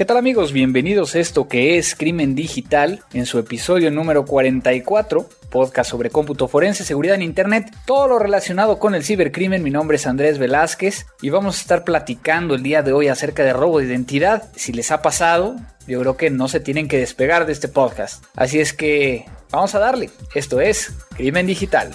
¿Qué tal amigos? Bienvenidos a esto que es Crimen Digital en su episodio número 44, podcast sobre cómputo forense, seguridad en Internet, todo lo relacionado con el cibercrimen. Mi nombre es Andrés Velázquez y vamos a estar platicando el día de hoy acerca de robo de identidad. Si les ha pasado, yo creo que no se tienen que despegar de este podcast. Así es que vamos a darle. Esto es Crimen Digital.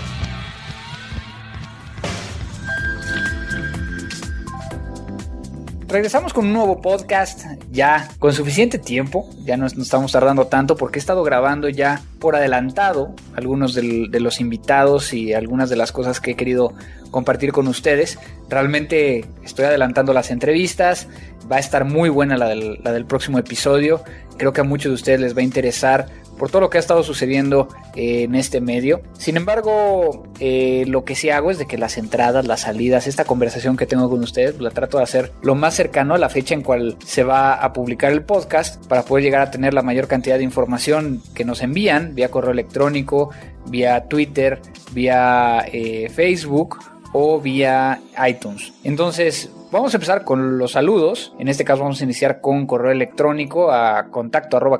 Regresamos con un nuevo podcast ya con suficiente tiempo, ya no, estamos tardando tanto porque he estado grabando ya por adelantado algunos de los invitados y algunas de las cosas que he querido compartir con ustedes. Realmente estoy adelantando las entrevistas, va a estar muy buena la del, próximo episodio, creo que a muchos de ustedes les va a interesar por todo lo que ha estado sucediendo eh, en este medio. Sin embargo, eh, lo que sí hago es de que las entradas, las salidas, esta conversación que tengo con ustedes, la trato de hacer lo más cercano a la fecha en cual se va a publicar el podcast para poder llegar a tener la mayor cantidad de información que nos envían vía correo electrónico, vía Twitter, vía eh, Facebook o vía iTunes. Entonces, Vamos a empezar con los saludos. En este caso vamos a iniciar con correo electrónico a contacto arroba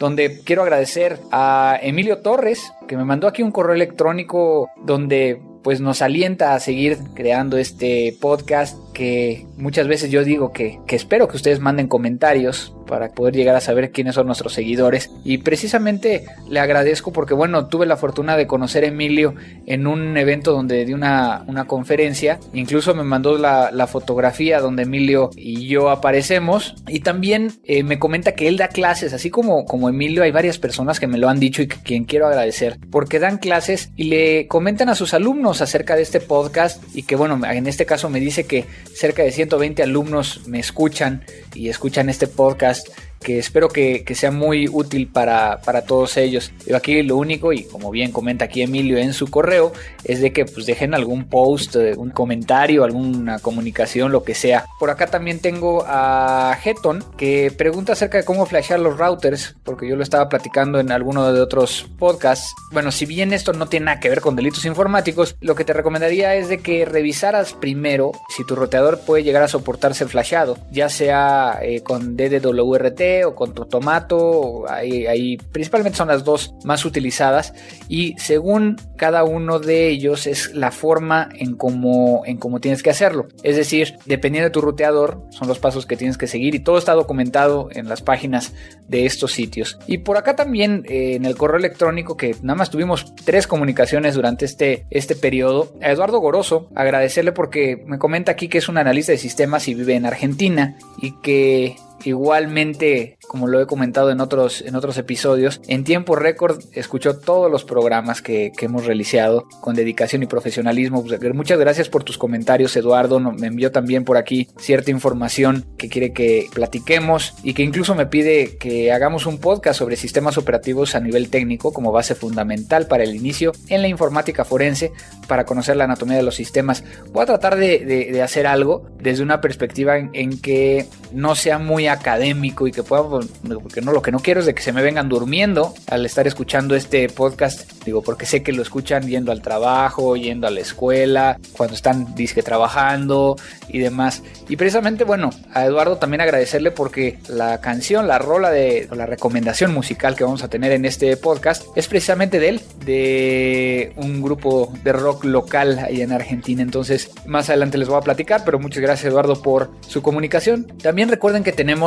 donde quiero agradecer a Emilio Torres que me mandó aquí un correo electrónico donde pues nos alienta a seguir creando este podcast que muchas veces yo digo que, que, espero que ustedes manden comentarios para poder llegar a saber quiénes son nuestros seguidores. Y precisamente le agradezco porque bueno tuve la fortuna de conocer a Emilio en un evento donde di una, una conferencia. Incluso me mandó la, la, fotografía donde Emilio y yo aparecemos. Y también eh, me comenta que él da clases. Así como, como Emilio hay varias personas que me lo han dicho y que quien quiero agradecer porque dan clases y le comentan a sus alumnos acerca de este podcast. Y que bueno en este caso me dice que cerca de 120 alumnos me escuchan y escuchan este podcast que espero que, sea muy útil para, todos ellos. Yo aquí lo único, y como bien comenta aquí Emilio en su correo, es de que pues dejen algún post, eh, un comentario, alguna comunicación, lo que sea. Por acá también tengo a Heton que pregunta acerca de cómo flashear los routers, porque yo lo estaba platicando en alguno de otros podcasts. Bueno, si bien esto no tiene nada que ver con delitos informáticos, lo que te recomendaría es de que revisaras primero si tu roteador puede llegar a soportar ser flasheado, ya sea eh, con DDWRT o con Tomato, ahí, ahí, principalmente son las dos más utilizadas y según cada uno de ellos es la forma en cómo, en cómo tienes que hacerlo. Es decir, dependiendo de tu ruteador, son los pasos que tienes que seguir y todo está documentado en las páginas de estos sitios. Y por acá también eh, en el correo electrónico que nada más tuvimos tres comunicaciones durante este, este periodo, a Eduardo Goroso, agradecerle porque me comenta aquí que es un analista de sistemas y vive en Argentina y que Igualmente, como lo he comentado en otros, en otros episodios, en tiempo récord escuchó todos los programas que, hemos realizado con dedicación y profesionalismo. Pues, muchas gracias por tus comentarios, Eduardo. Me envió también por aquí cierta información que quiere que platiquemos y que incluso me pide que hagamos un podcast sobre sistemas operativos a nivel técnico como base fundamental para el inicio en la informática forense para conocer la anatomía de los sistemas. Voy a tratar de, hacer algo desde una perspectiva en que no sea muy académico y que pueda, porque no, lo que no quiero es de que se me vengan durmiendo al estar escuchando este podcast, digo, porque sé que lo escuchan yendo al trabajo, yendo a la escuela, cuando están disque trabajando y demás. Y precisamente, bueno, a Eduardo también agradecerle porque la canción, la rola de, la recomendación musical que vamos a tener en este podcast es precisamente de él, de un grupo de rock local ahí en Argentina. Entonces, más adelante les voy a platicar, pero muchas gracias Eduardo por su comunicación. También recuerden que tenemos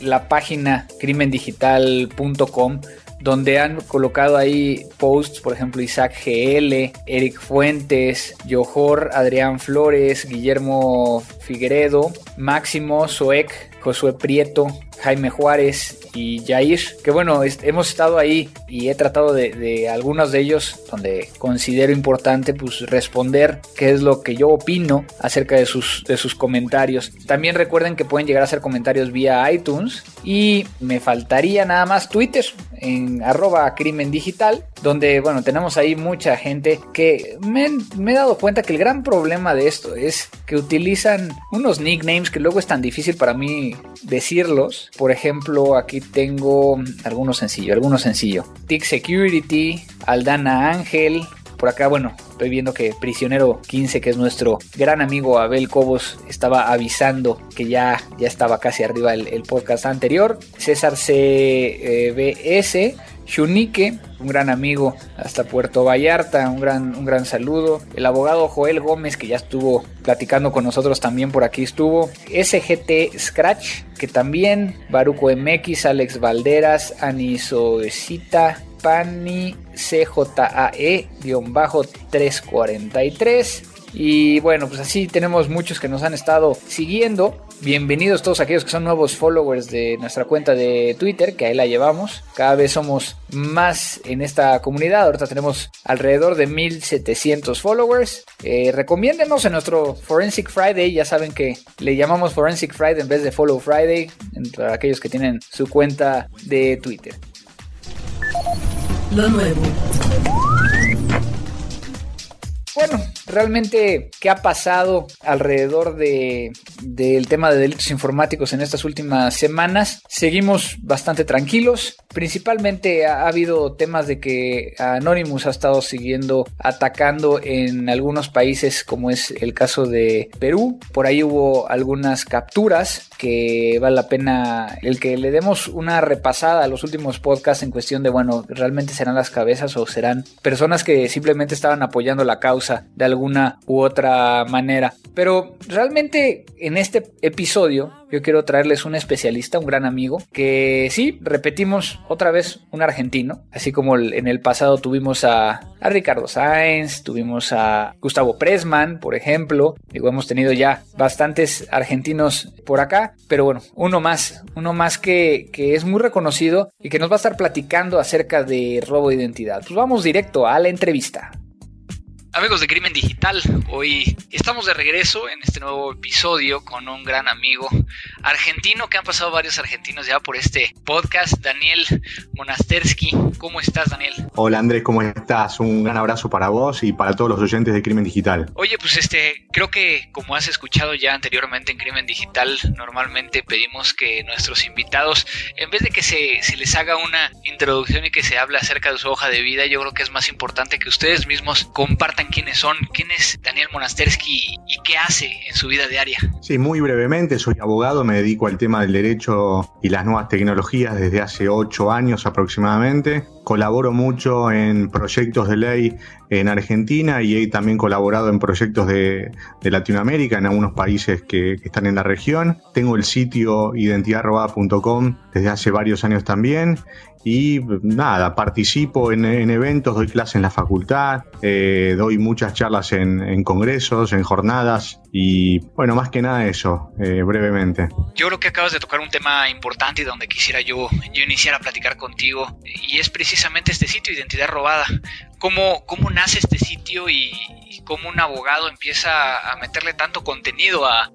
la página crimendigital.com donde han colocado ahí posts, por ejemplo, Isaac GL, Eric Fuentes, Johor, Adrián Flores, Guillermo Figueredo, Máximo, Soek, Josué Prieto, Jaime Juárez y Jair, que bueno, hemos estado ahí y he tratado de, algunos de ellos donde considero importante pues responder qué es lo que yo opino acerca de sus, de sus comentarios. También recuerden que pueden llegar a hacer comentarios vía iTunes y me faltaría nada más Twitter en arroba crimen digital, donde bueno, tenemos ahí mucha gente que me, me he dado cuenta que el gran problema de esto es que utilizan unos nicknames que luego es tan difícil para mí decirlos. Por ejemplo, aquí tengo algunos sencillos, algunos sencillos. Tick Security, Aldana Ángel, por acá, bueno, estoy viendo que Prisionero 15, que es nuestro gran amigo Abel Cobos, estaba avisando que ya, ya estaba casi arriba el, podcast anterior. César CBS, Shunike, un gran amigo hasta Puerto Vallarta, un gran, un gran saludo. El abogado Joel Gómez, que ya estuvo platicando con nosotros también por aquí estuvo. SGT Scratch, que también. Baruco MX, Alex Valderas, Anisoecita, Pani CJAE-343. Y bueno, pues así tenemos muchos que nos han estado siguiendo. Bienvenidos todos aquellos que son nuevos followers de nuestra cuenta de Twitter, que ahí la llevamos. Cada vez somos más en esta comunidad. Ahorita tenemos alrededor de 1700 followers. Eh, recomiéndenos en nuestro Forensic Friday. Ya saben que le llamamos Forensic Friday en vez de Follow Friday. Para aquellos que tienen su cuenta de Twitter lo nuevo. Bueno, realmente, ¿qué ha pasado alrededor de, del tema de delitos informáticos en estas últimas semanas? Seguimos bastante tranquilos. Principalmente ha, habido temas de que Anonymous ha estado siguiendo atacando en algunos países, como es el caso de Perú. Por ahí hubo algunas capturas que vale la pena el que le demos una repasada a los últimos podcasts en cuestión de, bueno, ¿realmente serán las cabezas o serán personas que simplemente estaban apoyando la causa? de alguna u otra manera. Pero realmente en este episodio yo quiero traerles un especialista, un gran amigo, que sí, repetimos otra vez un argentino, así como en el pasado tuvimos a, Ricardo Sáenz, tuvimos a Gustavo Pressman, por ejemplo, digo, hemos tenido ya bastantes argentinos por acá, pero bueno, uno más, uno más que es muy reconocido y que nos va a estar platicando acerca de robo de identidad. Pues vamos directo a la entrevista. Amigos de Crimen Digital, hoy estamos de regreso en este nuevo episodio con un gran amigo argentino que han pasado varios argentinos ya por este podcast, Daniel Monastersky. ¿Cómo estás, Daniel? Hola, Andrés, ¿cómo estás? Un gran abrazo para vos y para todos los oyentes de Crimen Digital. Oye, pues este, creo que como has escuchado ya anteriormente en Crimen Digital, normalmente pedimos que nuestros invitados, en vez de que se, se les haga una introducción y que se hable acerca de su hoja de vida, yo creo que es más importante que ustedes mismos compartan quiénes son, quién es Daniel Monastersky y qué hace en su vida diaria. Sí, muy brevemente, soy abogado, me dedico al tema del derecho y las nuevas tecnologías desde hace ocho años aproximadamente. Colaboro mucho en proyectos de ley en Argentina y he también colaborado en proyectos de, Latinoamérica, en algunos países que, están en la región. Tengo el sitio identidadrobada.com desde hace varios años también y nada, participo en, eventos, doy clases en la facultad, eh, doy muchas charlas en, congresos, en jornadas y bueno, más que nada eso, eh, brevemente. Yo creo que acabas de tocar un tema importante y donde quisiera yo, yo iniciar a platicar contigo y es precisamente este sitio, Identidad Robada. ¿Cómo, cómo nace este sitio y, cómo un abogado empieza a meterle tanto contenido a,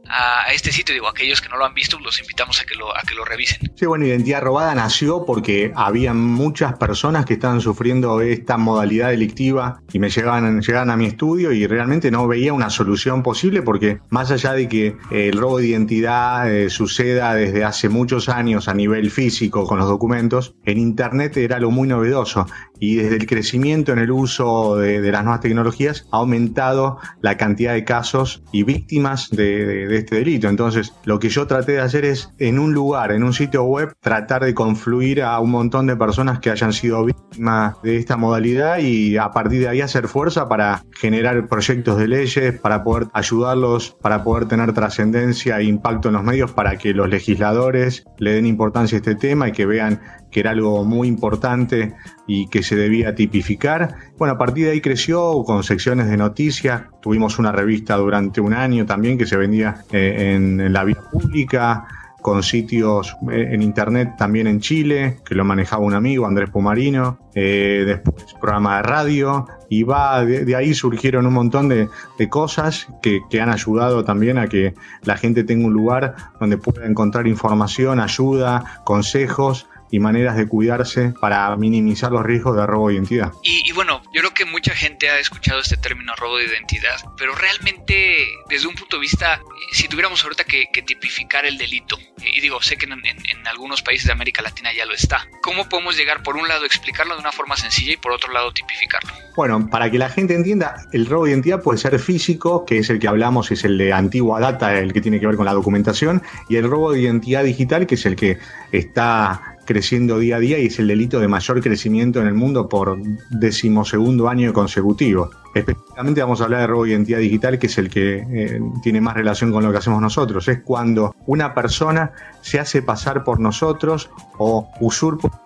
este sitio. Digo, aquellos que no lo han visto, los invitamos a que lo, a que lo revisen. Sí, bueno, Identidad Robada nació porque había muchas personas que estaban sufriendo esta modalidad delictiva y me llegaban, llegaban a mi estudio y realmente no veía una solución posible porque más allá de que el robo de identidad eh, suceda desde hace muchos años a nivel físico con los documentos, en Internet era lo muy novedoso y desde el crecimiento en el uso de, de las nuevas tecnologías ha aumentado la cantidad de casos y víctimas de, este delito. Entonces, lo que yo traté de hacer es, en un lugar, en un sitio web, tratar de confluir a un montón de personas que hayan sido víctimas de esta modalidad y a partir de ahí hacer fuerza para generar proyectos de leyes, para poder ayudarlos para poder tener trascendencia e impacto en los medios para que los legisladores le den importancia a este tema y que vean que era algo muy importante y que se debía tipificar. Bueno, a partir de ahí creció con secciones de noticias. Tuvimos una revista durante un año también que se vendía eh, en la vía pública con sitios eh, en internet también en Chile, que lo manejaba un amigo, Andrés Pumarino, eh, después programa de radio, y va, de, ahí surgieron un montón de, cosas que, que, han ayudado también a que la gente tenga un lugar donde pueda encontrar información, ayuda, consejos y maneras de cuidarse para minimizar los riesgos de robo de identidad. Y, bueno, yo creo que mucha gente ha escuchado este término robo de identidad, pero realmente desde un punto de vista, si tuviéramos ahorita que, tipificar el delito, y digo, sé que en, en, algunos países de América Latina ya lo está, ¿cómo podemos llegar por un lado explicarlo de una forma sencilla y por otro lado tipificarlo? Bueno, para que la gente entienda, el robo de identidad puede ser físico, que es el que hablamos, es el de antigua data, el que tiene que ver con la documentación, y el robo de identidad digital, que es el que está creciendo día a día y es el delito de mayor crecimiento en el mundo por decimosegundo año consecutivo. Específicamente vamos a hablar de robo de identidad digital, que es el que eh, tiene más relación con lo que hacemos nosotros. Es cuando una persona se hace pasar por nosotros o usurpa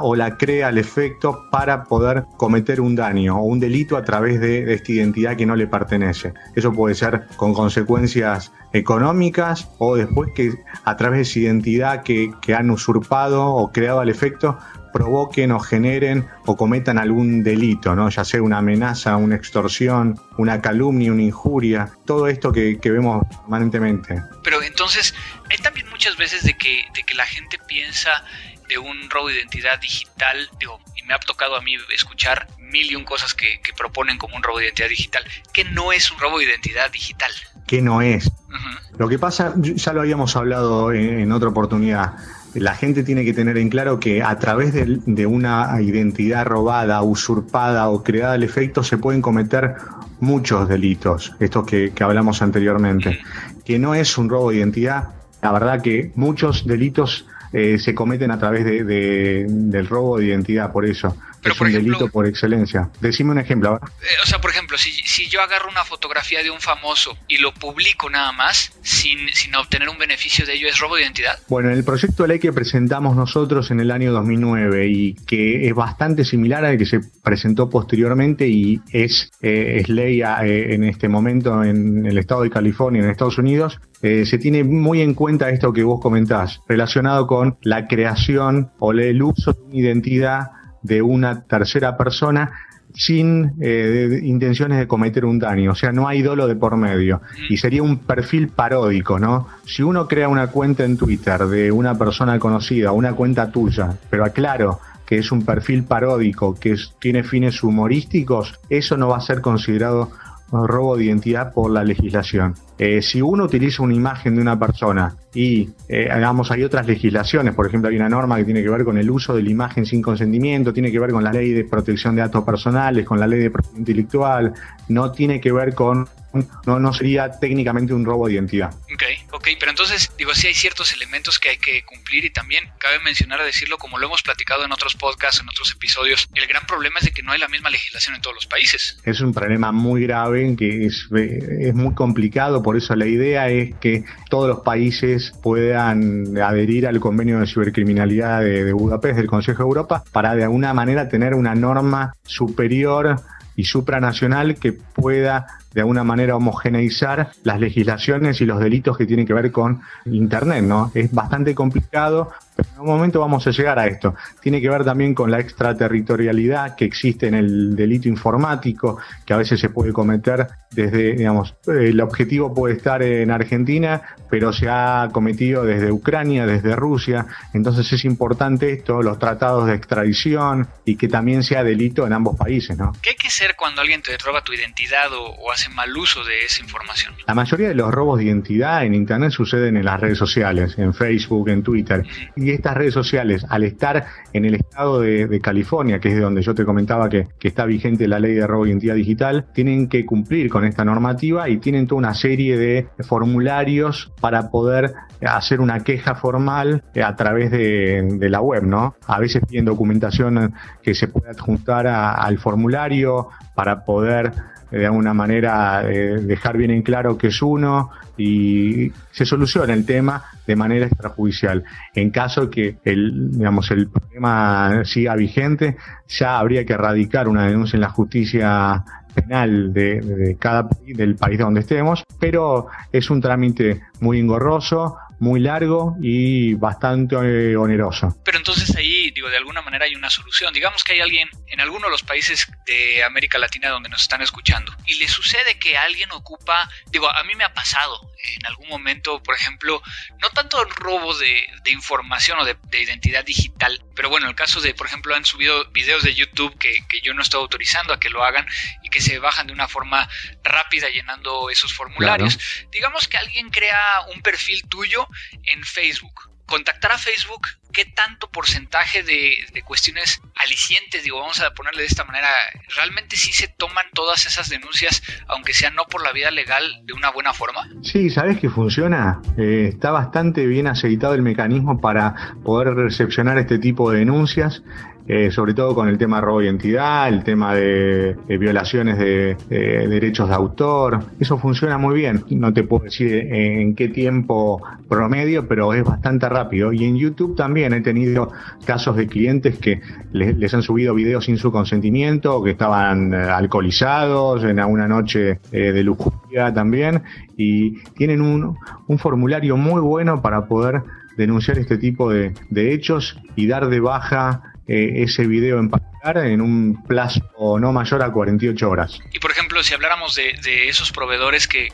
o la crea al efecto para poder cometer un daño o un delito a través de, esta identidad que no le pertenece. Eso puede ser con consecuencias económicas o después que a través de esa identidad que, que han usurpado o creado al efecto provoquen o generen o cometan algún delito, ¿no? ya sea una amenaza, una extorsión, una calumnia, una injuria, todo esto que, vemos permanentemente. Pero entonces, hay también muchas veces de que, de que la gente piensa de un robo de identidad digital, digo, y me ha tocado a mí escuchar mil y un cosas que, proponen como un robo de identidad digital, que no es un robo de identidad digital. Que no es. Lo que pasa, ya lo habíamos hablado en otra oportunidad, la gente tiene que tener en claro que a través de, una identidad robada, usurpada o creada al efecto se pueden cometer muchos delitos, estos que, hablamos anteriormente, que no es un robo de identidad. La verdad que muchos delitos eh, se cometen a través del robo de identidad, por eso. Pero es un delito por excelencia. Decime un ejemplo. Eh, o sea, por ejemplo, si, si, yo agarro una fotografía de un famoso y lo publico nada más, sin, sin obtener un beneficio de ello, ¿es robo de identidad? Bueno, en el proyecto de ley que presentamos nosotros en el año 2009 y que es bastante similar al que se presentó posteriormente y es, eh, es ley eh, en este momento en el estado de California, en Estados Unidos, se tiene muy en cuenta esto que vos comentás, relacionado con la creación o el uso de una identidad de una tercera persona sin eh, intenciones de cometer un daño, o sea, no hay dolo de por medio. Y sería un perfil paródico, ¿no? Si uno crea una cuenta en Twitter de una persona conocida, una cuenta tuya, pero aclaro que es un perfil paródico, que tiene fines humorísticos, eso no va a ser considerado robo de identidad por la legislación. Eh, si uno utiliza una imagen de una persona y, eh, digamos, hay otras legislaciones, por ejemplo, hay una norma que tiene que ver con el uso de la imagen sin consentimiento, tiene que ver con la ley de protección de datos personales, con la ley de propiedad intelectual, no tiene que ver con no, no sería técnicamente un robo de identidad. Ok, ok, pero entonces digo, sí hay ciertos elementos que hay que cumplir y también cabe mencionar decirlo como lo hemos platicado en otros podcasts, en otros episodios, el gran problema es de que no hay la misma legislación en todos los países. Es un problema muy grave, que es, es muy complicado, por eso la idea es que todos los países puedan adherir al convenio de cibercriminalidad de, Budapest del Consejo de Europa para de alguna manera tener una norma superior y supranacional que pueda de alguna manera homogeneizar las legislaciones y los delitos que tienen que ver con Internet, ¿no? Es bastante complicado, pero en un momento vamos a llegar a esto. Tiene que ver también con la extraterritorialidad que existe en el delito informático, que a veces se puede cometer desde, digamos, el objetivo puede estar en Argentina, pero se ha cometido desde Ucrania, desde Rusia. Entonces es importante esto, los tratados de extradición y que también sea delito en ambos países, ¿no? ¿Qué hay que hacer cuando alguien te roba tu identidad o, hace mal uso de esa información? La mayoría de los robos de identidad en Internet suceden en las redes sociales, en Facebook, en Twitter y estas redes sociales, al estar en el estado de, California, que es de donde yo te comentaba que, está vigente la ley de robo de identidad digital, tienen que cumplir con esta normativa y tienen toda una serie de formularios para poder hacer una queja formal a través de, la web, ¿no? A veces piden documentación que se pueda adjuntar al formulario, para poder de alguna manera dejar bien en claro que es uno y se soluciona el tema de manera extrajudicial. En caso que el, digamos, el problema siga vigente, ya habría que erradicar una denuncia en la justicia penal de, de cada país, del país donde estemos, pero es un trámite muy engorroso, muy largo y bastante eh, oneroso. Pero entonces ahí, digo, de alguna manera hay una solución. Digamos que hay alguien en alguno de los países de América Latina donde nos están escuchando y le sucede que alguien ocupa, digo, a mí me ha pasado en algún momento, por ejemplo, no tanto el robo de, información o de, identidad digital, pero bueno, el caso de, por ejemplo, han subido videos de YouTube que, yo no estoy autorizando a que lo hagan y que se bajan de una forma rápida llenando esos formularios. Digamos que alguien crea un perfil tuyo en Facebook. Contactar a Facebook, ¿qué tanto porcentaje de, cuestiones alicientes, digo, vamos a ponerle de esta manera, realmente sí se toman todas esas denuncias, aunque sea no por la vía legal, de una buena forma? Sí, ¿sabes que funciona? Eh, está bastante bien aceitado el mecanismo para poder recepcionar este tipo de denuncias. Eh, sobre todo con el tema robo de identidad, el tema de, violaciones de, derechos de autor. Eso funciona muy bien. No te puedo decir en qué tiempo promedio, pero es bastante rápido. Y en YouTube también he tenido casos de clientes que les, han subido videos sin su consentimiento, que estaban eh, alcoholizados en alguna noche eh, de lujuria también, y tienen un, un formulario muy bueno para poder denunciar este tipo de hechos y dar de baja eh, ese video en en un plazo no mayor a 48 horas. Y por ejemplo, si habláramos de, esos proveedores que,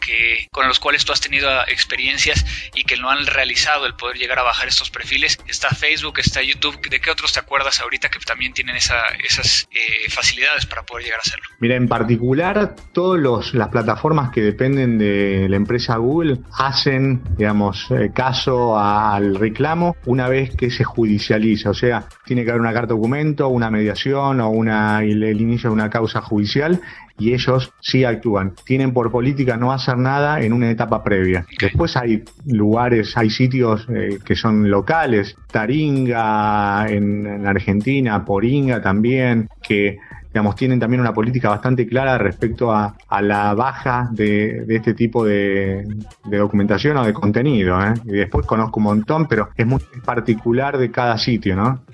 con los cuales tú has tenido experiencias y que no han realizado el poder llegar a bajar estos perfiles, está Facebook, está YouTube, ¿de qué otros te acuerdas ahorita que también tienen esas eh, facilidades para poder llegar a hacerlo? Mira, en particular, todas las plataformas que dependen de la empresa Google hacen, digamos, eh, caso al reclamo una vez que se judicializa, o sea, tiene que haber una carta documento, una mediación o una, el, inicio de una causa judicial y ellos sí actúan. Tienen por política no hacer nada en una etapa previa. Después hay lugares, hay sitios eh, que son locales, Taringa en, en Argentina, Poringa también, que digamos, tienen también una política bastante clara respecto a, la baja de, este tipo de, documentación o de contenido. ¿eh? Y después conozco un montón, pero es muy particular de cada sitio, ¿no?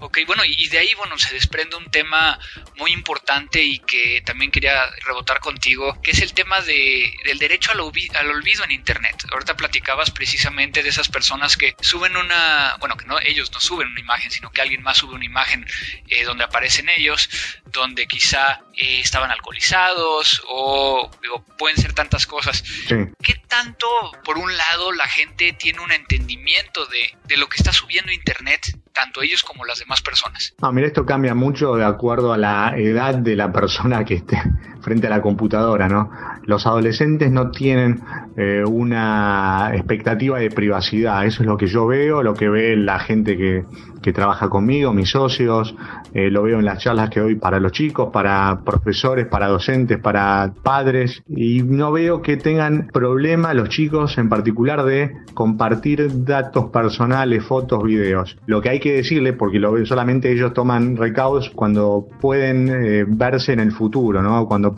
Ok, bueno, y de ahí, bueno, se desprende un tema muy importante y que también quería rebotar contigo, que es el tema de, del derecho al, al olvido en Internet. Ahorita platicabas precisamente de esas personas que suben una, bueno, que no, ellos no suben una imagen, sino que alguien más sube una imagen eh, donde aparecen ellos, donde quizá eh, estaban alcoholizados o digo, pueden ser tantas cosas. ¿Qué tanto, por un lado, la gente tiene un entendimiento de, de lo que está subiendo Internet tanto ellos como las demás personas. No, mira, esto cambia mucho de acuerdo a la edad de la persona que esté frente a la computadora, ¿no? Los adolescentes no tienen eh, una expectativa de privacidad, eso es lo que yo veo, lo que ve la gente que, que trabaja conmigo, mis socios, eh, lo veo en las charlas que doy para los chicos, para profesores, para docentes, para padres, y no veo que tengan problema los chicos en particular de compartir datos personales, fotos, videos. Lo que hay que decirle, porque lo solamente ellos toman recaudos cuando pueden eh, verse en el futuro, ¿no? Cuando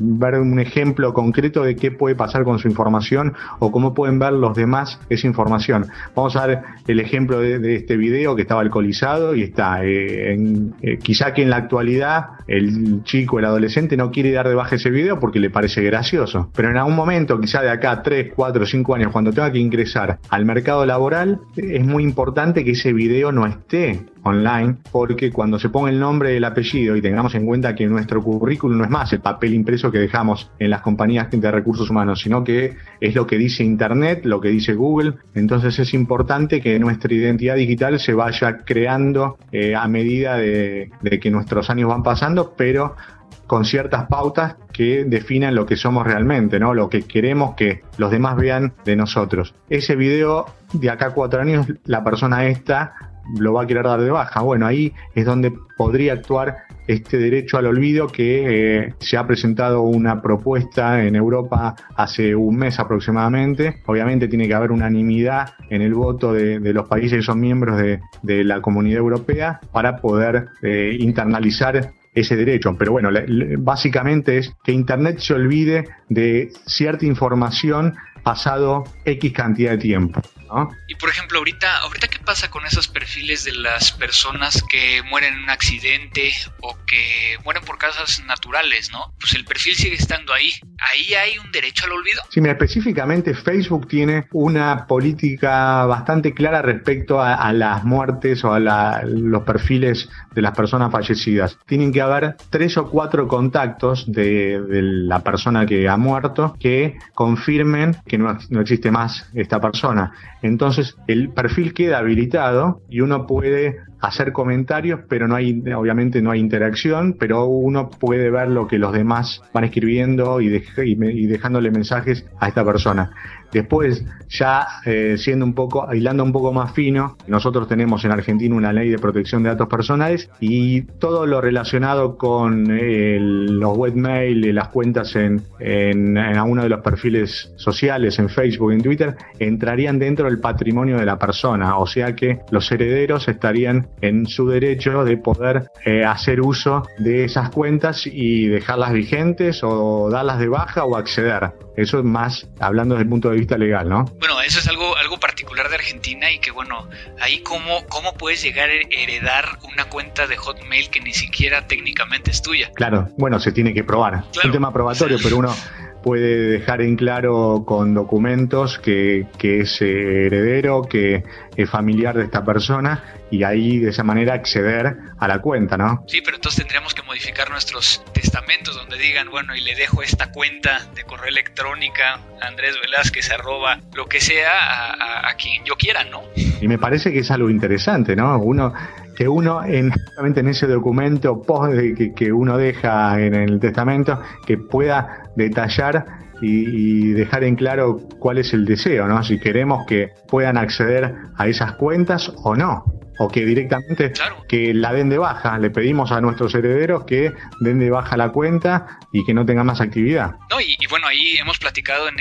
ver un ejemplo concreto de qué puede pasar con su información o cómo pueden ver los demás esa información. Vamos a ver el ejemplo de, este video que estaba alcoholizado y está, eh, eh, quizá que en la actualidad el chico, el adolescente no quiere dar de baja ese video porque le parece gracioso, pero en algún momento, quizá de acá 3, 4, 5 años, cuando tenga que ingresar al mercado laboral, es muy importante que ese video no esté online, porque cuando se ponga el nombre el apellido y tengamos en cuenta que nuestro currículum no es más el papel impreso que dejamos en las compañías de recursos humanos, sino que es lo que dice Internet, lo que dice Google, entonces es importante que nuestra identidad digital se vaya creando eh, a medida de, que nuestros años van pasando, pero con ciertas pautas que definan lo que somos realmente, ¿no? Lo que queremos que los demás vean de nosotros. Ese video de acá cuatro años, la persona esta lo va a querer dar de baja. Bueno, ahí es donde podría actuar este derecho al olvido que eh, se ha presentado una propuesta en Europa hace un mes aproximadamente. Obviamente tiene que haber unanimidad en el voto de, los países que son miembros de, la comunidad europea para poder eh, internalizar ese derecho. Pero bueno, básicamente es que Internet se olvide de cierta información pasado X cantidad de tiempo. Y por ejemplo, ahorita, ahorita qué pasa con esos perfiles de las personas que mueren en un accidente o que mueren por causas naturales, ¿no? Pues el perfil sigue estando ahí. ¿Ahí hay un derecho al olvido? Sí, mira, específicamente Facebook tiene una política bastante clara respecto a, las muertes o a los perfiles de las personas fallecidas. Tienen que haber tres o cuatro contactos de, la persona que ha muerto que confirmen que no, no existe más esta persona. Entonces el perfil queda habilitado y uno puede hacer comentarios, pero no hay, obviamente no hay interacción, pero uno puede ver lo que los demás van escribiendo y, y, dejándole mensajes a esta persona. Después, ya eh, siendo un poco, aislando un poco más fino, nosotros tenemos en Argentina una ley de protección de datos personales y todo lo relacionado con los webmail y las cuentas en, en, de los perfiles sociales, en Facebook, en Twitter, entrarían dentro del patrimonio de la persona. O sea que los herederos estarían en su derecho de poder eh, hacer uso de esas cuentas y dejarlas vigentes o darlas de baja o acceder. Eso es más hablando desde el punto de vista legal, ¿no? Bueno, eso es algo, algo particular de Argentina y que bueno, ahí cómo, cómo puedes llegar a heredar una cuenta de Hotmail que ni siquiera técnicamente es tuya. Claro, bueno, se tiene que probar. Es un tema probatorio, pero uno puede dejar en claro con documentos que, que es heredero, que es familiar de esta persona y ahí de esa manera acceder a la cuenta, ¿no? Sí, pero entonces tendríamos que modificar nuestros testamentos donde digan, bueno, y le dejo esta cuenta de correo electrónica Andrés Velázquez arroba lo que sea a, quien yo quiera, ¿no? Y me parece que es algo interesante, ¿no? Uno que uno en, en ese documento post que, que uno deja en el testamento que pueda detallar y, dejar en claro cuál es el deseo, ¿no? Si queremos que puedan acceder a esas cuentas o no o que directamente que la den de baja. Le pedimos a nuestros herederos que den de baja la cuenta y que no tenga más actividad. No, y, bueno, ahí hemos platicado en,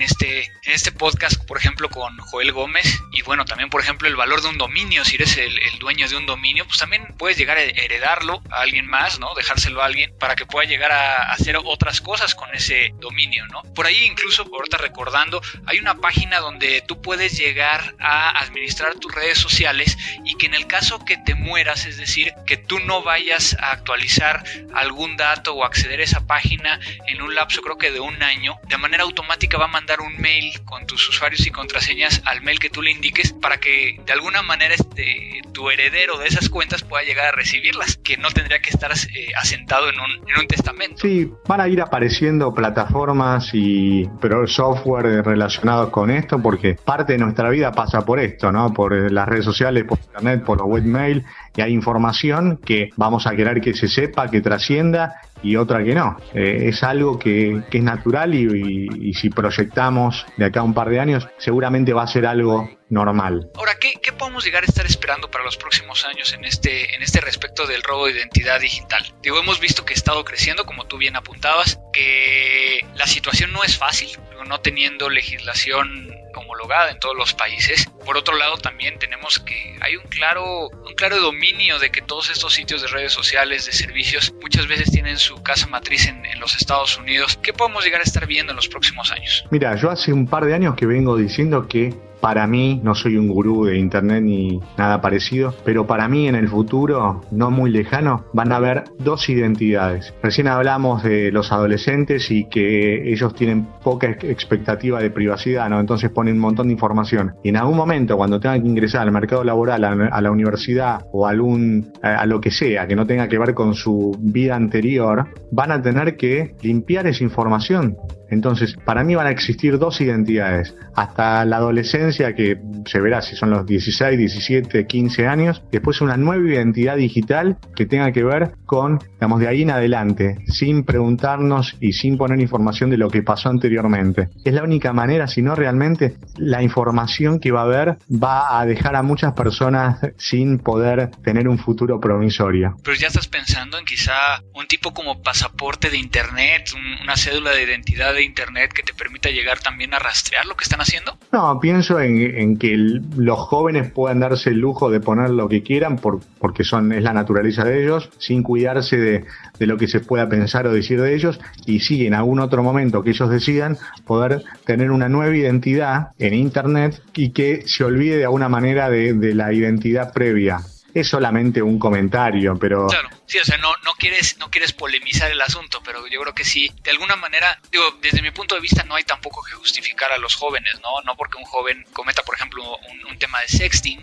este, en este podcast, por ejemplo, con Joel Gómez, y bueno, también, por ejemplo, el valor de un dominio, si eres el, dueño de un dominio, pues también puedes llegar a heredarlo a alguien más, ¿no? Dejárselo a alguien para que pueda llegar a hacer otras cosas con ese dominio, ¿no? Por ahí incluso, ahorita recordando, hay una página donde tú puedes llegar a administrar tus redes sociales y que en el caso que te mueras, es decir, que tú no vayas a actualizar algún dato o acceder a esa página en un lapso creo que de un año, de manera automática va a mandar un mail con tus usuarios y contraseñas al mail que tú le indiques para que de alguna manera este, tu heredero de esas cuentas pueda llegar a recibirlas, que no tendría que estar eh, asentado en un, en un testamento. Sí, van a ir apareciendo plataformas y pero software relacionados con esto porque parte de nuestra vida pasa por esto, ¿no? Por las redes sociales, por por los webmail, y hay información que vamos a querer que se sepa, que trascienda y otra que no. Eh, es algo que, es natural y, si proyectamos de acá a un par de años, seguramente va a ser algo normal. Ahora, ¿qué, ¿qué, podemos llegar a estar esperando para los próximos años en este, en este respecto del robo de identidad digital? Digo, hemos visto que ha estado creciendo, como tú bien apuntabas, que la situación no es fácil, no teniendo legislación homologada en todos los países. Por otro lado, también tenemos que hay un claro, un claro dominio de que todos estos sitios de redes sociales, de servicios, muchas veces tienen su casa matriz en, en los Estados Unidos. ¿Qué podemos llegar a estar viendo en los próximos años? Mira, yo hace un par de años que vengo diciendo que para mí, no soy un gurú de internet ni nada parecido, pero para mí en el futuro, no muy lejano, van a haber dos identidades. Recién hablamos de los adolescentes y que ellos tienen poca expectativa de privacidad, ¿no? Entonces ponen un montón de información. Y en algún momento, cuando tengan que ingresar al mercado laboral, a la universidad o a, algún, a lo que sea, que no tenga que ver con su vida anterior, van a tener que limpiar esa información entonces, para mí van a existir dos identidades. Hasta la adolescencia, que se verá si son los 16, 17, 15 años. Después una nueva identidad digital que tenga que ver con, digamos, de ahí en adelante, sin preguntarnos y sin poner información de lo que pasó anteriormente. Es la única manera, si no realmente la información que va a haber va a dejar a muchas personas sin poder tener un futuro promisorio. Pero ya estás pensando en quizá un tipo como pasaporte de Internet, una cédula de identidad de Internet que te permita llegar también a rastrear lo que están haciendo? No, pienso en, que los jóvenes puedan darse el lujo de poner lo que quieran por, porque son, es la naturaleza de ellos, sin cuidarse de, de lo que se pueda pensar o decir de ellos, y sí, en algún otro momento que ellos decidan, poder tener una nueva identidad en Internet y que se olvide de alguna manera de, de la identidad previa es solamente un comentario, pero... Claro, sí, o sea, no, no, quieres, no quieres polemizar el asunto, pero yo creo que sí, de alguna manera, digo, desde mi punto de vista no hay tampoco que justificar a los jóvenes, ¿no? No porque un joven cometa, por ejemplo, un, un tema de sexting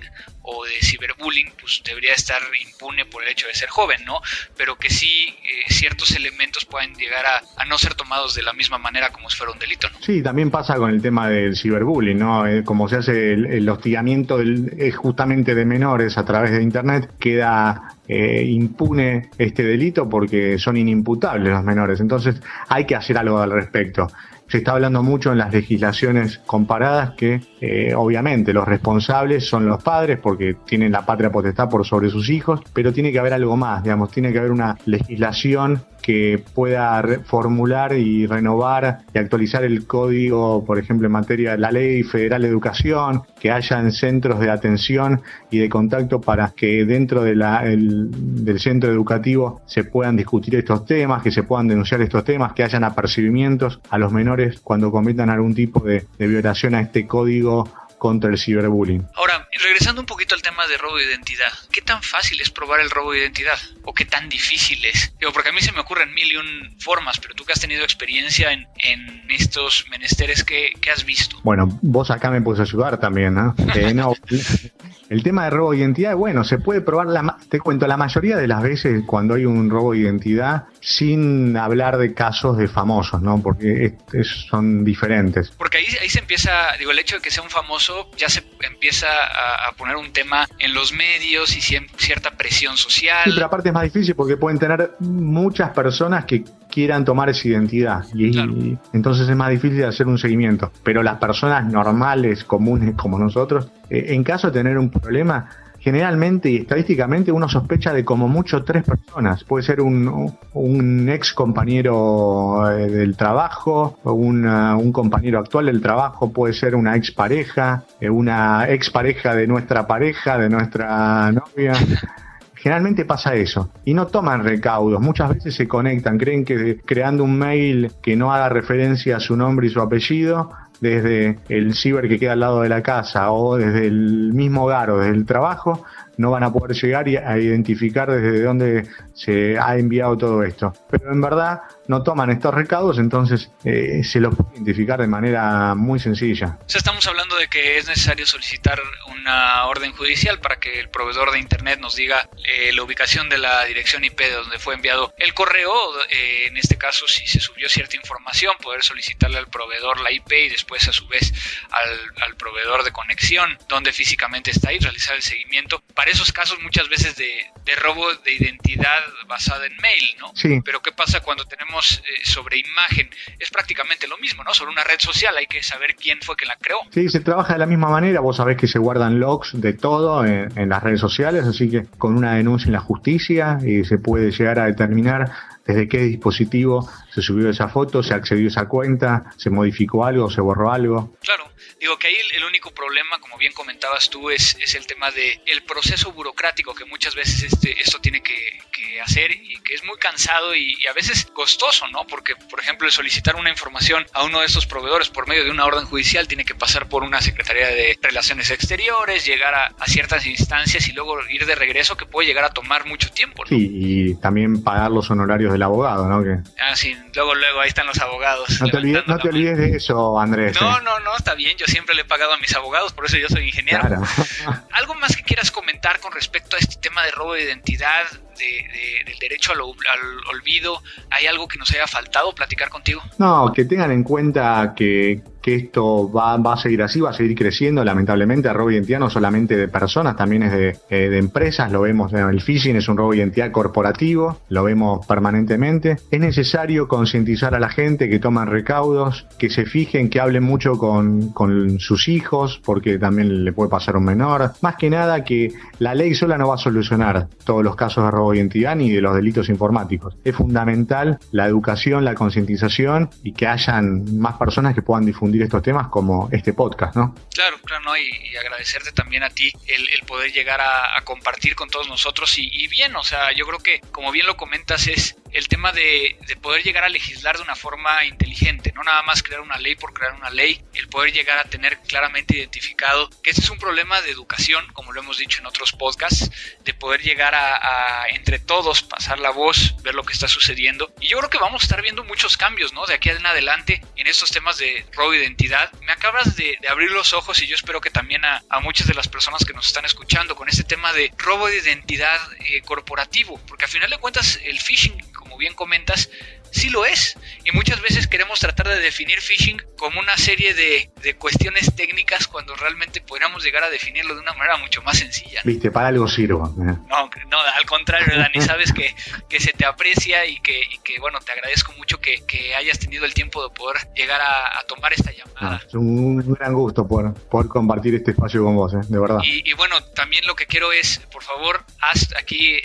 o de ciberbullying, pues debería estar impune por el hecho de ser joven, ¿no? Pero que sí eh, ciertos elementos pueden llegar a, no ser tomados de la misma manera como si fuera un delito, ¿no? Sí, también pasa con el tema del ciberbullying, ¿no? Eh, como se hace el, hostigamiento del, justamente de menores a través de Internet, queda eh, impune este delito porque son inimputables los menores. Entonces hay que hacer algo al respecto se está hablando mucho en las legislaciones comparadas que eh, obviamente los responsables son los padres porque tienen la patria potestad por sobre sus hijos, pero tiene que haber algo más, digamos, tiene que haber una legislación que pueda formular y renovar y actualizar el código, por ejemplo, en materia de la ley federal de educación, que hayan centros de atención y de contacto para que dentro de la, del centro educativo se puedan discutir estos temas, que se puedan denunciar estos temas, que hayan apercibimientos a los menores cuando cometan algún tipo de violación a este código contra el ciberbullying. Ahora, regresando un poquito al tema de robo de identidad, ¿qué tan fácil es probar el robo de identidad? ¿O qué tan difícil es? Digo, porque a mí se me ocurren mil y un formas, pero tú que has tenido experiencia en, en estos menesteres, ¿qué, ¿qué, has visto? Bueno, vos acá me puedes ayudar también, ¿no? Eh, no el tema de robo de identidad, bueno, se puede probar, la, te cuento, la mayoría de las veces cuando hay un robo de identidad, sin hablar de casos de famosos, ¿no? Porque son diferentes. Porque ahí, ahí se empieza, digo, el hecho de que sea un famoso, ya se empieza a, poner un tema en los medios y cierta presión social. Sí, pero aparte es más difícil porque pueden tener muchas personas que quieran tomar esa identidad. Y, entonces es más difícil hacer un seguimiento. Pero las personas normales, comunes como nosotros, eh, en caso de tener un problema, generalmente y estadísticamente uno sospecha de como mucho tres personas. Puede ser un, un ex compañero eh, del trabajo, un, un compañero actual del trabajo, puede ser una ex pareja, eh, una ex pareja de nuestra pareja, de nuestra novia. Generalmente pasa eso y no toman recaudos. Muchas veces se conectan, creen que creando un mail que no haga referencia a su nombre y su apellido, desde el ciber que queda al lado de la casa o desde el mismo hogar o desde el trabajo, no van a poder llegar a identificar desde dónde se ha enviado todo esto. Pero en verdad no toman estos recaudos, entonces eh, se los puede identificar de manera muy sencilla. O estamos hablando de que es necesario solicitar una orden judicial para que el proveedor de Internet nos diga eh, la ubicación de la dirección IP de donde fue enviado el correo. Eh, en este caso, si se subió cierta información, poder solicitarle al proveedor la IP y después a su vez al, proveedor de conexión donde físicamente está ahí, realizar el seguimiento. Para esos casos muchas veces de, de robo de identidad basada en mail, ¿no? Sí. Pero ¿qué pasa cuando tenemos eh, sobre imagen, es prácticamente lo mismo, ¿no? Sobre una red social hay que saber quién fue quien la creó. Sí, se trabaja de la misma manera, vos sabés que se guardan logs de todo en, en las redes sociales, así que con una denuncia en la justicia y se puede llegar a determinar desde qué dispositivo se subió esa foto, se accedió a esa cuenta, se modificó algo, se borró algo. Claro, digo que ahí el único problema, como bien comentabas tú, es, es el tema de el proceso burocrático que muchas veces este, esto tiene que, que hacer y que es muy cansado y, y, a veces costoso, ¿no? Porque, por ejemplo, el solicitar una información a uno de estos proveedores por medio de una orden judicial tiene que pasar por una Secretaría de Relaciones Exteriores, llegar a, a ciertas instancias y luego ir de regreso que puede llegar a tomar mucho tiempo. ¿no? Sí, y también pagar los honorarios del abogado, ¿no? Que... Ah, sí, luego, luego ahí están los abogados. No te olvides, no te olvides de eso, Andrés. No, ¿eh? no, no, está bien, yo siempre le he pagado a mis abogados, por eso yo soy ingeniero. Claro. ¿Algo más que quieras comentar con respecto a este tema de robo de identidad, de, de, del derecho al, al, olvido? ¿Hay algo que nos haya faltado platicar contigo? No, que tengan en cuenta que, que esto va, a seguir así, va a seguir creciendo. Lamentablemente, el robo de identidad no solamente de personas, también es de, eh, empresas. Lo vemos, el phishing es un robo de identidad corporativo, lo vemos permanentemente. Es necesario concientizar a la gente que toman recaudos, que se fijen, que hablen mucho con, con sus hijos, porque también le puede pasar a un menor. Más que nada que la ley sola no va a solucionar todos los casos de robo de identidad ni de los delitos informáticos. Es fundamental la educación, la concientización y que hayan más personas que puedan difundir estos temas como este podcast, ¿no? Claro, claro, ¿no? y, agradecerte también a ti el, poder llegar a, compartir con todos nosotros y bien, o sea, yo creo que como bien lo comentas es el tema de, poder llegar a legislar de una forma inteligente, no nada más crear una ley por crear una ley, el poder llegar a tener claramente identificado que este es un problema de educación, como lo hemos dicho en otros podcasts, de poder llegar a, entre todos pasar la voz, ver lo que está sucediendo. Y yo creo que vamos a estar viendo muchos cambios, ¿no? De aquí en adelante en estos temas de robo de identidad. Me acabas de, abrir los ojos y yo espero que también a, muchas de las personas que nos están escuchando con este tema de robo de identidad eh, corporativo, porque al final de cuentas el phishing bien comentas, sí lo es. Y muchas veces queremos tratar de definir phishing como una serie de, cuestiones técnicas cuando realmente podríamos llegar a definirlo de una manera mucho más sencilla. Viste, para algo sirvo. ¿eh? No, no, al contrario, Dani, sabes que, que se te aprecia y que, que, bueno, te agradezco mucho que, hayas tenido el tiempo de poder llegar a, tomar esta llamada. Ah, es un, gran gusto poder, poder compartir este espacio con vos, ¿eh? de verdad. Y, bueno, también lo que quiero es, por favor, haz aquí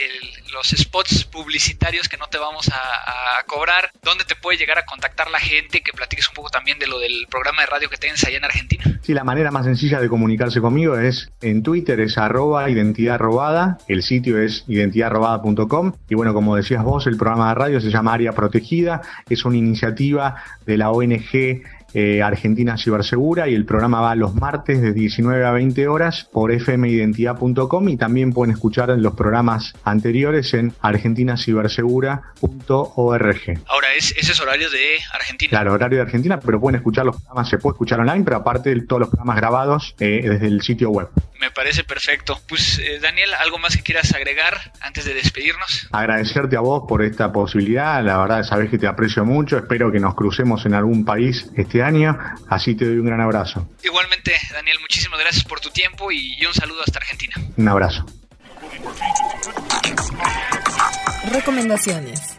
los spots publicitarios que no te vamos a cobrar dónde te puede llegar a contactar la gente, que platiques un poco también de lo del programa de radio que tienes allá en Argentina. Sí, la manera más sencilla de comunicarse conmigo es en Twitter, es arroba identidad robada, el sitio es identidadrobada.com y bueno, como decías vos, el programa de radio se llama Área Protegida, es una iniciativa de la ONG eh, Argentina Cibersegura y el programa va los martes de 19 a 20 horas por fmidentidad.com y también pueden escuchar los programas anteriores en argentinacibersegura.org. Ahora, es, ese es horario de Argentina. Claro, horario de Argentina, pero pueden escuchar los programas, se puede escuchar online, pero aparte de todos los programas grabados eh, desde el sitio web. Me parece perfecto. Pues eh, Daniel, ¿algo más que quieras agregar antes de despedirnos? Agradecerte a vos por esta posibilidad, la verdad sabes que te aprecio mucho, espero que nos crucemos en algún país este año. Así te doy un gran abrazo. Igualmente, Daniel, muchísimas gracias por tu tiempo y un saludo hasta Argentina. Un abrazo. Recomendaciones.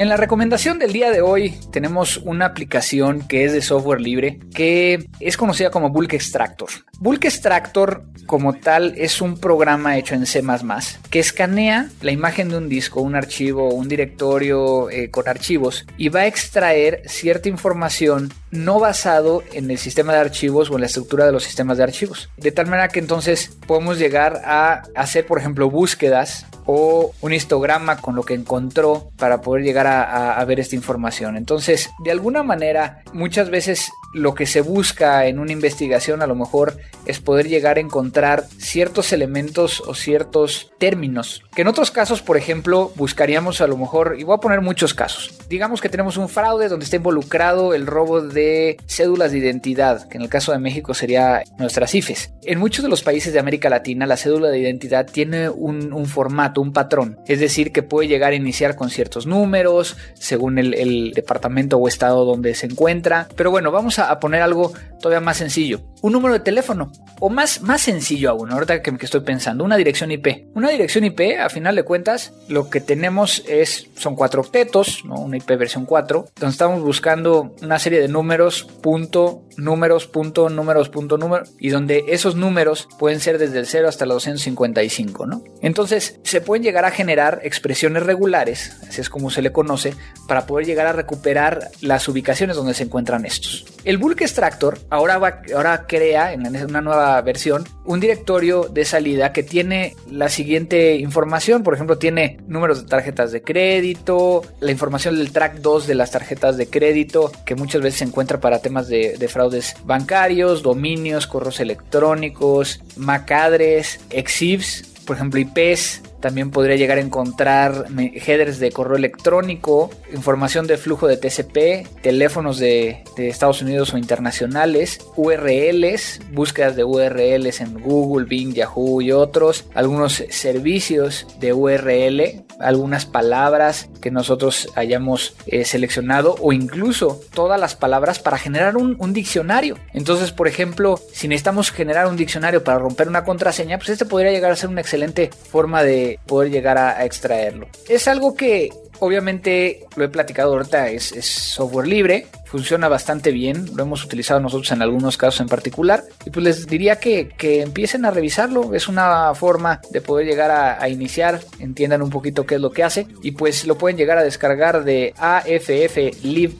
En la recomendación del día de hoy tenemos una aplicación que es de software libre que es conocida como Bulk Extractor. Bulk Extractor como tal es un programa hecho en C ⁇ que escanea la imagen de un disco, un archivo, un directorio eh, con archivos y va a extraer cierta información no basado en el sistema de archivos o en la estructura de los sistemas de archivos. De tal manera que entonces podemos llegar a hacer, por ejemplo, búsquedas o un histograma con lo que encontró para poder llegar a, ver esta información. Entonces, de alguna manera, muchas veces lo que se busca en una investigación a lo mejor es poder llegar a encontrar ciertos elementos o ciertos términos que en otros casos, por ejemplo, buscaríamos a lo mejor, y voy a poner muchos casos, digamos que tenemos un fraude donde está involucrado el robo de cédulas de identidad, que en el caso de México sería nuestras IFES. En muchos de los países de América Latina la cédula de identidad tiene un, formato, un patrón, es decir, que puede llegar a iniciar con ciertos números, según el, el departamento o estado donde se encuentra, pero bueno, vamos a a, poner algo todavía más sencillo. Un número de teléfono. O más, más sencillo aún, ahorita que, estoy pensando, una dirección IP. Una dirección IP, a final de cuentas, lo que tenemos es, son cuatro octetos, una IP versión 4, donde estamos buscando una serie de números, punto, números, punto, números, punto, número, y donde esos números pueden ser desde el 0 hasta los 255, ¿no? Entonces, se pueden llegar a generar expresiones regulares, así es como se le conoce, para poder llegar a recuperar las ubicaciones donde se encuentran estos. El bulk extractor ahora, va, ahora crea en una nueva versión un directorio de salida que tiene la siguiente información. Por ejemplo, tiene números de tarjetas de crédito, la información del track 2 de las tarjetas de crédito que muchas veces se encuentra para temas de, fraudes bancarios, dominios, correos electrónicos, macadres, exifs, por ejemplo, IPs, también podría llegar a encontrar headers de correo electrónico, información de flujo de TCP, teléfonos de, Estados Unidos o internacionales, URLs, búsquedas de URLs en Google, Bing, Yahoo y otros, algunos servicios de URL, algunas palabras que nosotros hayamos eh, seleccionado o incluso todas las palabras para generar un, un diccionario. Entonces, por ejemplo, si necesitamos generar un diccionario para romper una contraseña, pues este podría llegar a ser una excelente forma de poder llegar a, extraerlo. Es algo que obviamente lo he platicado ahorita, es, software libre, funciona bastante bien, lo hemos utilizado nosotros en algunos casos en particular y pues les diría que, que empiecen a revisarlo, es una forma de poder llegar a, iniciar, entiendan un poquito qué es lo que hace y pues lo pueden llegar a descargar de afflive.org,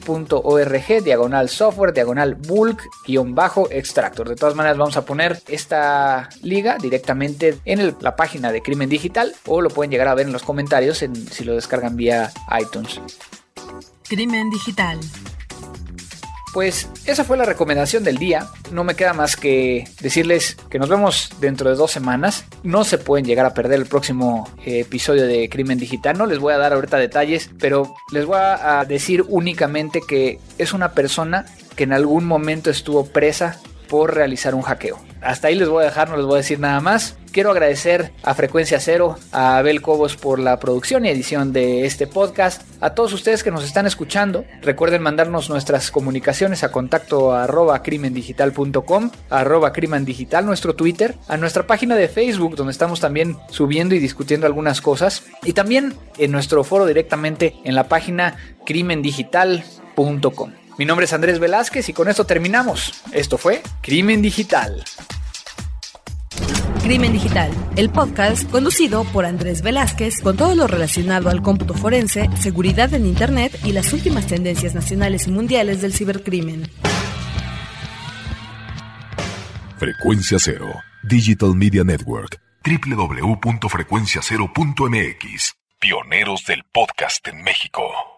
diagonal software, diagonal bulk, guion bajo, extractor. De todas maneras vamos a poner esta liga directamente en la página de Crimen Digital o lo pueden llegar a ver en los comentarios en, si lo descargan vía iTunes. Crimen Digital. Pues esa fue la recomendación del día. No me queda más que decirles que nos vemos dentro de dos semanas. No se pueden llegar a perder el próximo eh, episodio de Crimen Digital. No les voy a dar ahorita detalles, pero les voy a decir únicamente que es una persona que en algún momento estuvo presa por realizar un hackeo. Hasta ahí les voy a dejar, no les voy a decir nada más. Quiero agradecer a Frecuencia Cero, a Abel Cobos por la producción y edición de este podcast, a todos ustedes que nos están escuchando. Recuerden mandarnos nuestras comunicaciones a contacto arroba crimendigital.com, arroba crimendigital, nuestro Twitter, a nuestra página de Facebook, donde estamos también subiendo y discutiendo algunas cosas, y también en nuestro foro directamente en la página crimendigital.com. Mi nombre es Andrés Velázquez y con esto terminamos. Esto fue Crimen Digital. Crimen Digital, el podcast conducido por Andrés Velázquez con todo lo relacionado al cómputo forense, seguridad en Internet y las últimas tendencias nacionales y mundiales del cibercrimen. Frecuencia Cero, Digital Media Network, www.frecuenciacero.mx, pioneros del podcast en México.